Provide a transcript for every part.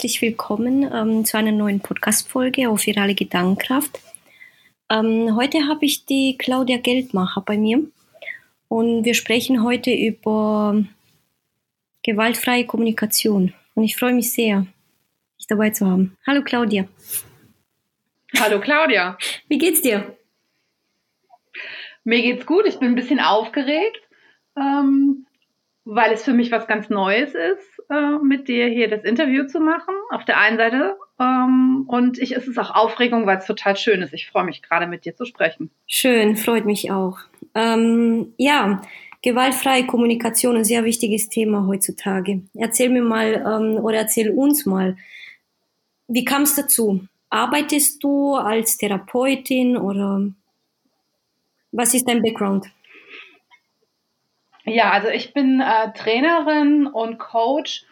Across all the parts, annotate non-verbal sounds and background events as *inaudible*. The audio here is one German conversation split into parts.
herzlich willkommen ähm, zu einer neuen Podcast-Folge auf Virale Gedankenkraft. Ähm, heute habe ich die Claudia Geldmacher bei mir und wir sprechen heute über gewaltfreie Kommunikation. Und ich freue mich sehr, dich dabei zu haben. Hallo Claudia. Hallo Claudia. Wie geht's dir? Mir geht's gut. Ich bin ein bisschen aufgeregt, ähm, weil es für mich was ganz Neues ist, äh, mit dir hier das Interview zu machen. Auf der einen Seite. Ähm, und ich, es ist auch Aufregung, weil es total schön ist. Ich freue mich gerade mit dir zu sprechen. Schön, freut mich auch. Ähm, ja, gewaltfreie Kommunikation, ein sehr wichtiges Thema heutzutage. Erzähl mir mal ähm, oder erzähl uns mal, wie kam es dazu? Arbeitest du als Therapeutin oder was ist dein Background? Ja, also ich bin äh, Trainerin und Coach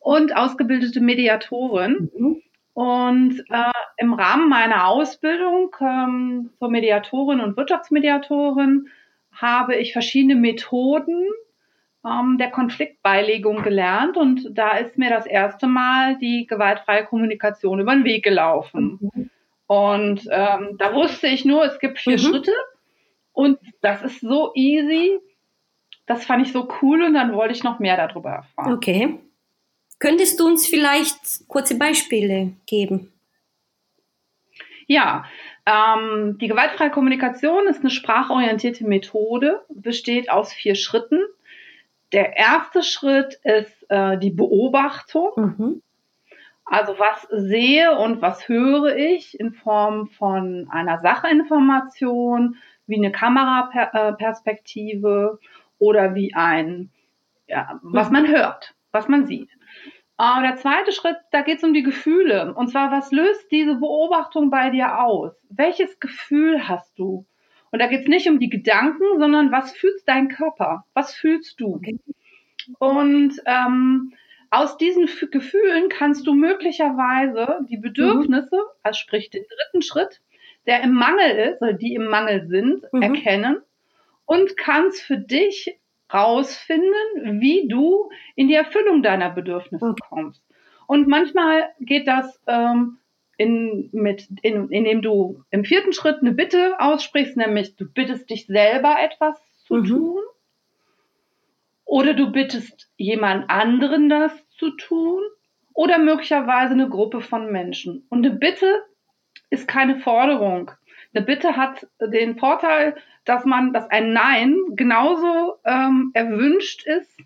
und ausgebildete Mediatorin. Mhm. Und äh, im Rahmen meiner Ausbildung ähm, zur Mediatorin und Wirtschaftsmediatorin habe ich verschiedene Methoden ähm, der Konfliktbeilegung gelernt. Und da ist mir das erste Mal die gewaltfreie Kommunikation über den Weg gelaufen. Mhm. Und ähm, da wusste ich nur, es gibt vier mhm. Schritte und das ist so easy. Das fand ich so cool und dann wollte ich noch mehr darüber erfahren. Okay. Könntest du uns vielleicht kurze Beispiele geben? Ja, ähm, die gewaltfreie Kommunikation ist eine sprachorientierte Methode, besteht aus vier Schritten. Der erste Schritt ist äh, die Beobachtung. Mhm. Also was sehe und was höre ich in Form von einer Sachinformation, wie eine Kameraperspektive oder wie ein, ja, was man hört, was man sieht. Aber der zweite Schritt, da geht es um die Gefühle. Und zwar, was löst diese Beobachtung bei dir aus? Welches Gefühl hast du? Und da geht es nicht um die Gedanken, sondern was fühlt dein Körper? Was fühlst du? Okay. Und ähm, aus diesen F Gefühlen kannst du möglicherweise die Bedürfnisse, mhm. also sprich den dritten Schritt, der im Mangel ist, oder die im Mangel sind, mhm. erkennen und kannst für dich rausfinden, wie du in die Erfüllung deiner Bedürfnisse kommst. Und manchmal geht das ähm, in, mit, in, indem du im vierten Schritt eine Bitte aussprichst, nämlich du bittest dich selber etwas zu mhm. tun. Oder du bittest jemand anderen das zu tun. Oder möglicherweise eine Gruppe von Menschen. Und eine Bitte ist keine Forderung. Eine Bitte hat den Vorteil, dass man, dass ein Nein genauso ähm, erwünscht ist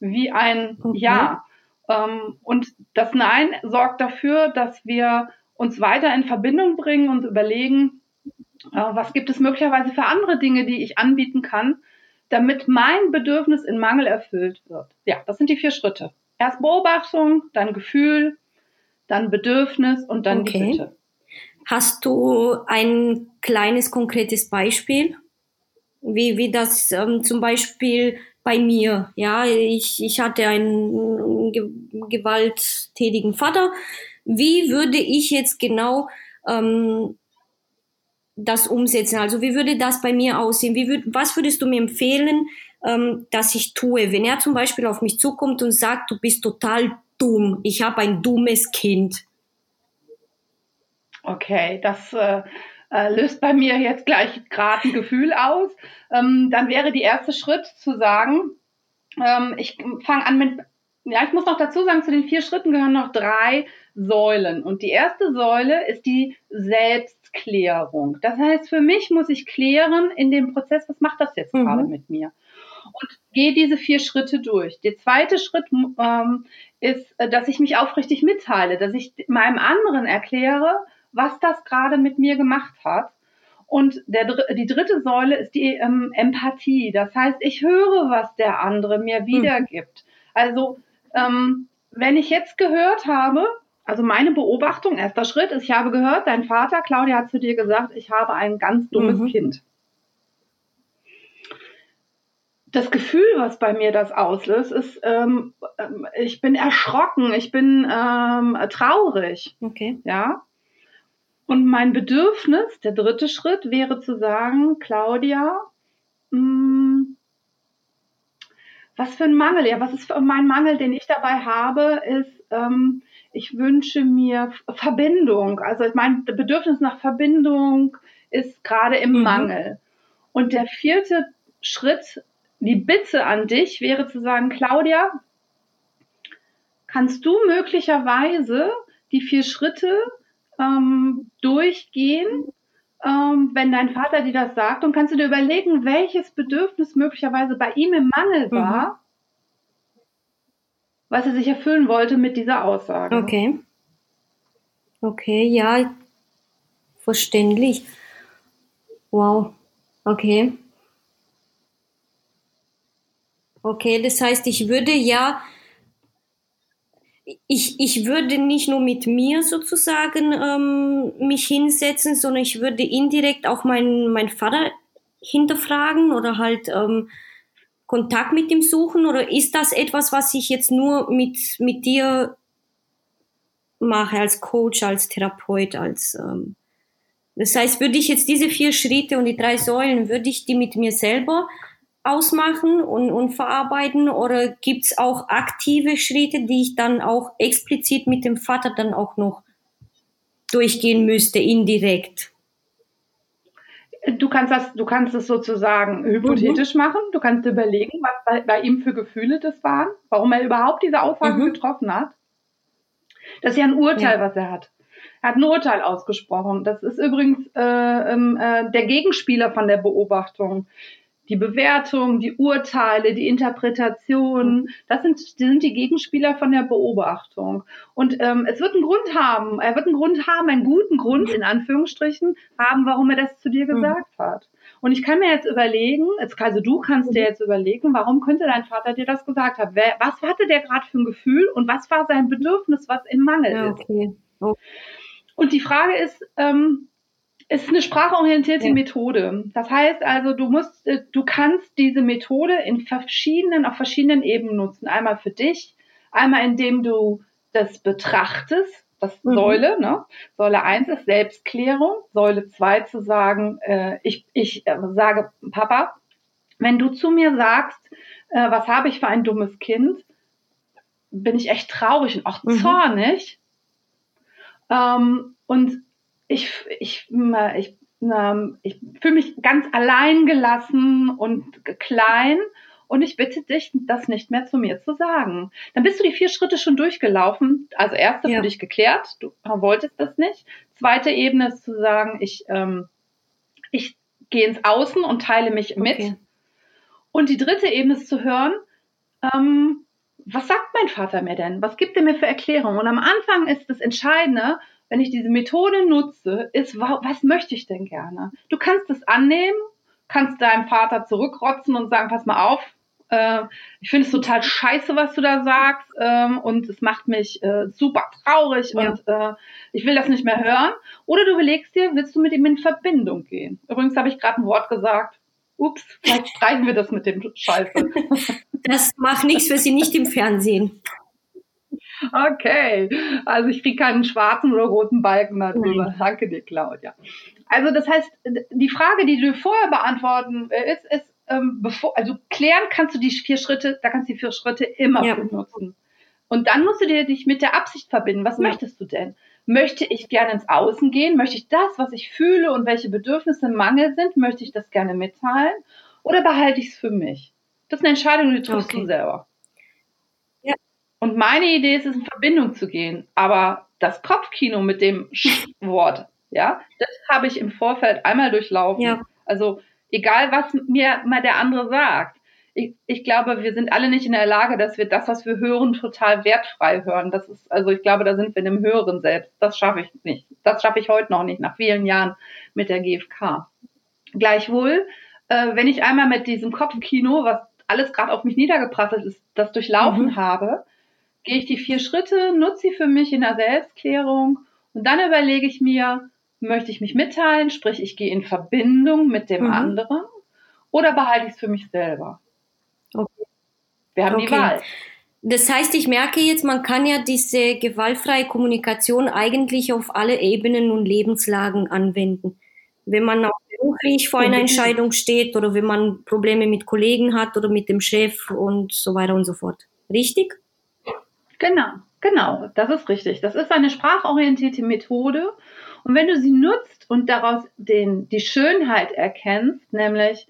wie ein okay. Ja. Ähm, und das Nein sorgt dafür, dass wir uns weiter in Verbindung bringen und überlegen, äh, was gibt es möglicherweise für andere Dinge, die ich anbieten kann, damit mein Bedürfnis in Mangel erfüllt wird. Ja, das sind die vier Schritte. Erst Beobachtung, dann Gefühl, dann Bedürfnis und dann okay. die Bitte. Hast du ein kleines konkretes Beispiel? wie, wie das ähm, zum Beispiel bei mir. Ja, ich, ich hatte einen ge gewalttätigen Vater. Wie würde ich jetzt genau ähm, das umsetzen? Also wie würde das bei mir aussehen? Wie würd, was würdest du mir empfehlen, ähm, dass ich tue, wenn er zum Beispiel auf mich zukommt und sagt, du bist total dumm, ich habe ein dummes Kind? Okay, das äh, äh, löst bei mir jetzt gleich gerade ein Gefühl aus, ähm, dann wäre der erste Schritt zu sagen, ähm, ich fange an mit, ja, ich muss noch dazu sagen, zu den vier Schritten gehören noch drei Säulen. Und die erste Säule ist die Selbstklärung. Das heißt, für mich muss ich klären in dem Prozess, was macht das jetzt mhm. gerade mit mir? Und gehe diese vier Schritte durch. Der zweite Schritt ähm, ist, äh, dass ich mich aufrichtig mitteile, dass ich meinem anderen erkläre, was das gerade mit mir gemacht hat. Und der, die dritte Säule ist die ähm, Empathie. Das heißt, ich höre, was der andere mir hm. wiedergibt. Also, ähm, wenn ich jetzt gehört habe, also meine Beobachtung, erster Schritt ist, ich habe gehört, dein Vater, Claudia, hat zu dir gesagt, ich habe ein ganz dummes mhm. Kind. Das Gefühl, was bei mir das auslöst, ist, ähm, ähm ich bin erschrocken, ich bin ähm, traurig. Okay. Ja. Und mein Bedürfnis, der dritte Schritt, wäre zu sagen, Claudia, mh, hm, was für ein Mangel, ja, was ist für mein Mangel, den ich dabei habe, ist, ähm, ich wünsche mir Verbindung. Also mein Bedürfnis nach Verbindung ist gerade im mhm. Mangel. Und der vierte Schritt, die Bitte an dich wäre zu sagen, Claudia, kannst du möglicherweise die vier Schritte ähm, durchgehen, ähm, wenn dein Vater dir das sagt und kannst du dir überlegen, welches Bedürfnis möglicherweise bei ihm im Mangel mhm. war, mhm. was er sich erfüllen wollte mit dieser Aussage. Okay. Okay, ja, verständlich. Wow. Okay. Okay, das heißt, ich würde ja ich, ich würde nicht nur mit mir sozusagen ähm, mich hinsetzen, sondern ich würde indirekt auch meinen mein Vater hinterfragen oder halt ähm, Kontakt mit ihm suchen? Oder ist das etwas, was ich jetzt nur mit, mit dir mache, als Coach, als Therapeut, als ähm, das heißt, würde ich jetzt diese vier Schritte und die drei Säulen, würde ich die mit mir selber ausmachen und, und verarbeiten oder gibt's auch aktive Schritte, die ich dann auch explizit mit dem Vater dann auch noch durchgehen müsste, indirekt? Du kannst das, du kannst es sozusagen hypothetisch mhm. machen. Du kannst überlegen, was bei, bei, ihm für Gefühle das waren, warum er überhaupt diese Aussage mhm. getroffen hat. Das ist ja ein Urteil, ja. was er hat. Er hat ein Urteil ausgesprochen. Das ist übrigens äh, ähm, äh, der Gegenspieler von der Beobachtung die Bewertung, die Urteile, die Interpretation, das sind, das sind die Gegenspieler von der Beobachtung. Und ähm, es wird einen Grund haben, er wird einen Grund haben, einen guten Grund in Anführungsstrichen haben, warum er das zu dir mhm. gesagt mhm. hat. Und ich kann mir jetzt überlegen, also du kannst dir mhm. jetzt überlegen, warum könnte dein Vater dir das gesagt haben? Wer, was hatte der gerade für ein Gefühl und was war sein Bedürfnis, was im Mangel ja, okay. ist? Oh. Und die Frage ist, ähm, ist eine sprachorientierte ja. Methode. Das heißt also, du musst, äh, du kannst diese Methode in verschiedenen, auf verschiedenen Ebenen nutzen. Einmal für dich, einmal indem du das betrachtest, das mhm. Säule, ne? Säule 1 ist Selbstklärung, Säule 2 zu sagen, äh, ich, ich äh, sage, Papa, wenn du zu mir sagst, äh, was habe ich für ein dummes Kind, bin ich echt traurig und auch mhm. zornig. Mhm. Ähm, und ich, ich, ich, ich fühle mich ganz allein gelassen und klein und ich bitte dich, das nicht mehr zu mir zu sagen. Dann bist du die vier Schritte schon durchgelaufen. Also erste ja. für dich geklärt, du wolltest das nicht. Zweite Ebene ist zu sagen, ich, ähm, ich gehe ins Außen und teile mich mit. Okay. Und die dritte Ebene ist zu hören, ähm, was sagt mein Vater mir denn? Was gibt er mir für Erklärungen? Und am Anfang ist das Entscheidende, wenn ich diese Methode nutze, ist, was möchte ich denn gerne? Du kannst es annehmen, kannst deinem Vater zurückrotzen und sagen, pass mal auf, äh, ich finde es total scheiße, was du da sagst ähm, und es macht mich äh, super traurig ja. und äh, ich will das nicht mehr hören. Oder du überlegst dir, willst du mit ihm in Verbindung gehen? Übrigens habe ich gerade ein Wort gesagt. Ups, vielleicht streichen wir das mit dem Scheiße. *laughs* Das macht nichts, wir sie nicht im Fernsehen. Okay, also ich kriege keinen schwarzen oder roten Balken darüber. Mhm. Danke dir, Claudia. Also das heißt, die Frage, die du vorher beantworten willst, ist, ähm, bevor, also klären kannst du die vier Schritte, da kannst du die vier Schritte immer ja. benutzen. Und dann musst du dir dich mit der Absicht verbinden. Was ja. möchtest du denn? Möchte ich gerne ins Außen gehen? Möchte ich das, was ich fühle und welche Bedürfnisse Mangel sind, möchte ich das gerne mitteilen? Oder behalte ich es für mich? Das ist eine Entscheidung, die triffst okay. du selber. Und meine Idee ist es, in Verbindung zu gehen. Aber das Kopfkino mit dem *laughs* Wort, ja, das habe ich im Vorfeld einmal durchlaufen. Ja. Also egal, was mir mal der andere sagt. Ich, ich glaube, wir sind alle nicht in der Lage, dass wir das, was wir hören, total wertfrei hören. Das ist, also ich glaube, da sind wir in dem Hören selbst. Das schaffe ich nicht. Das schaffe ich heute noch nicht, nach vielen Jahren mit der GfK. Gleichwohl, äh, wenn ich einmal mit diesem Kopfkino, was alles gerade auf mich niedergeprasselt ist, das durchlaufen mhm. habe, gehe ich die vier Schritte, nutze sie für mich in der Selbstklärung und dann überlege ich mir, möchte ich mich mitteilen, sprich ich gehe in Verbindung mit dem mhm. anderen oder behalte ich es für mich selber? Okay. Wir haben okay. die Wahl. Das heißt, ich merke jetzt, man kann ja diese gewaltfreie Kommunikation eigentlich auf alle Ebenen und Lebenslagen anwenden. Wenn man auch beruflich vor einer Entscheidung steht oder wenn man Probleme mit Kollegen hat oder mit dem Chef und so weiter und so fort. Richtig? Genau, genau, das ist richtig. Das ist eine sprachorientierte Methode. Und wenn du sie nutzt und daraus den, die Schönheit erkennst, nämlich,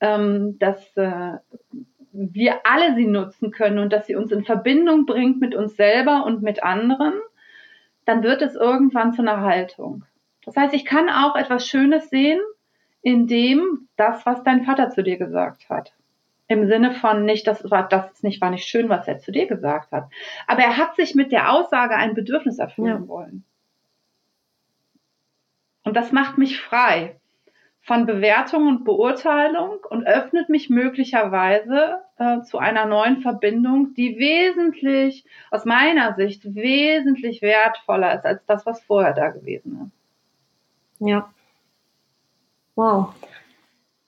ähm, dass äh, wir alle sie nutzen können und dass sie uns in Verbindung bringt mit uns selber und mit anderen, dann wird es irgendwann zu einer Haltung. Das heißt, ich kann auch etwas Schönes sehen in dem, das, was dein Vater zu dir gesagt hat. Im Sinne von nicht, das war, das nicht, war nicht schön, was er zu dir gesagt hat. Aber er hat sich mit der Aussage ein Bedürfnis erfüllen ja. wollen. Und das macht mich frei von Bewertung und Beurteilung und öffnet mich möglicherweise äh, zu einer neuen Verbindung, die wesentlich, aus meiner Sicht, wesentlich wertvoller ist als das, was vorher da gewesen ist. Ja. Wow.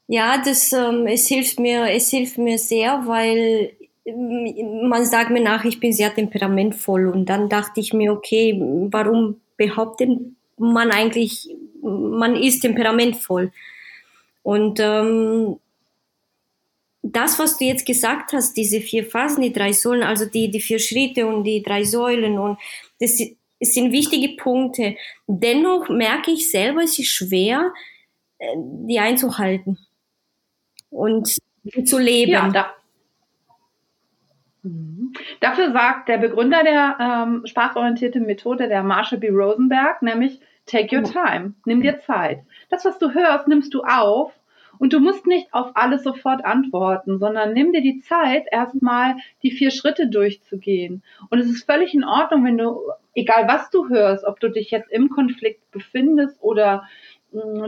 Ja, das ähm, es hilft mir, es hilft mir sehr, weil ähm, man sagt mir nach, ich bin sehr temperamentvoll und dann dachte ich mir, okay, warum behauptet man eigentlich, man ist temperamentvoll? Und ähm, das, was du jetzt gesagt hast, diese vier Phasen, die drei Säulen, also die, die vier Schritte und die drei Säulen und das, sind wichtige Punkte. Dennoch merke ich selber, es ist schwer, äh, die einzuhalten und zu leben. Ja, da, mhm. Dafür sagt der Begründer der ähm, sprachorientierten Methode, der Marshall B. Rosenberg, nämlich Take your time, nimm dir Zeit. Das, was du hörst, nimmst du auf und du musst nicht auf alles sofort antworten, sondern nimm dir die Zeit, erstmal die vier Schritte durchzugehen. Und es ist völlig in Ordnung, wenn du, egal was du hörst, ob du dich jetzt im Konflikt befindest oder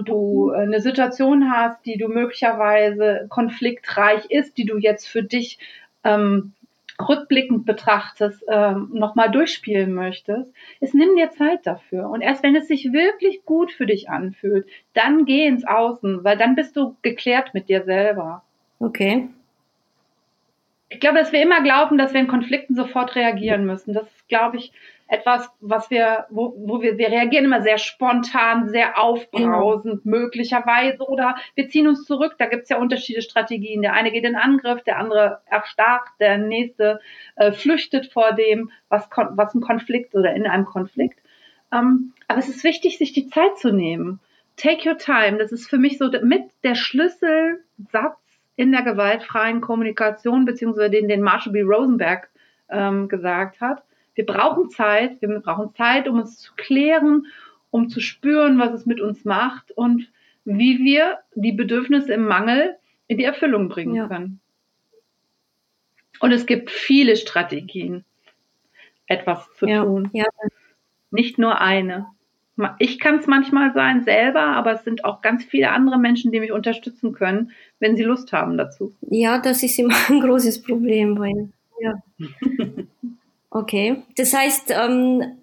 du eine Situation hast, die du möglicherweise konfliktreich ist, die du jetzt für dich ähm, rückblickend betrachtest, ähm, nochmal durchspielen möchtest, ist nimm dir Zeit dafür. Und erst wenn es sich wirklich gut für dich anfühlt, dann geh ins Außen, weil dann bist du geklärt mit dir selber. Okay. Ich glaube, dass wir immer glauben, dass wir in Konflikten sofort reagieren müssen. Das ist, glaube ich, etwas, was wir, wo, wo wir, wir reagieren immer sehr spontan, sehr aufbrausend mhm. möglicherweise oder wir ziehen uns zurück. Da gibt es ja unterschiedliche Strategien. Der eine geht in Angriff, der andere erstarrt, der nächste äh, flüchtet vor dem, was, was ein Konflikt oder in einem Konflikt. Ähm, aber es ist wichtig, sich die Zeit zu nehmen. Take your time. Das ist für mich so mit der Schlüsselsatz in der gewaltfreien Kommunikation, beziehungsweise den, den Marshall B. Rosenberg ähm, gesagt hat wir brauchen Zeit, wir brauchen Zeit, um uns zu klären, um zu spüren, was es mit uns macht und wie wir die Bedürfnisse im Mangel in die Erfüllung bringen ja. können. Und es gibt viele Strategien, etwas zu ja. tun. Ja. Nicht nur eine. Ich kann es manchmal sein selber, aber es sind auch ganz viele andere Menschen, die mich unterstützen können, wenn sie Lust haben dazu. Ja, das ist immer ein großes Problem, weil ja. *laughs* Okay, das heißt, ähm,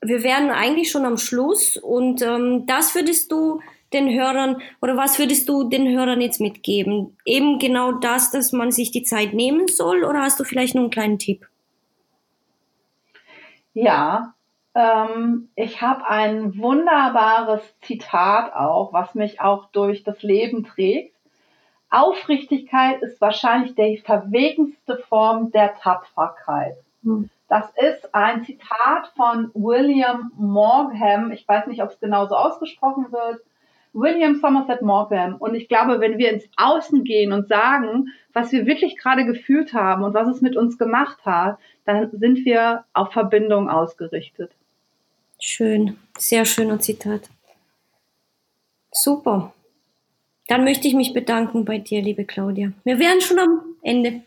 wir wären eigentlich schon am Schluss und ähm, das würdest du den Hörern oder was würdest du den Hörern jetzt mitgeben? Eben genau das, dass man sich die Zeit nehmen soll oder hast du vielleicht noch einen kleinen Tipp? Ja, ähm, ich habe ein wunderbares Zitat auch, was mich auch durch das Leben trägt. Aufrichtigkeit ist wahrscheinlich die verwegenste Form der Tapferkeit. Hm. Das ist ein Zitat von William Morgham. Ich weiß nicht, ob es genauso ausgesprochen wird. William Somerset Maugham. Und ich glaube, wenn wir ins Außen gehen und sagen, was wir wirklich gerade gefühlt haben und was es mit uns gemacht hat, dann sind wir auf Verbindung ausgerichtet. Schön, sehr schöner Zitat. Super. Dann möchte ich mich bedanken bei dir, liebe Claudia. Wir wären schon am Ende.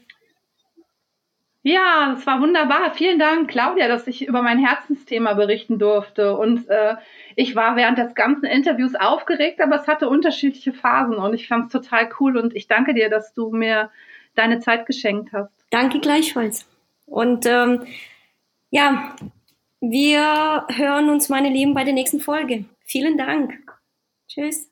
Ja, es war wunderbar. Vielen Dank, Claudia, dass ich über mein Herzensthema berichten durfte. Und äh, ich war während des ganzen Interviews aufgeregt, aber es hatte unterschiedliche Phasen und ich fand es total cool. Und ich danke dir, dass du mir deine Zeit geschenkt hast. Danke gleichfalls. Und ähm, ja, wir hören uns, meine Lieben, bei der nächsten Folge. Vielen Dank. Tschüss.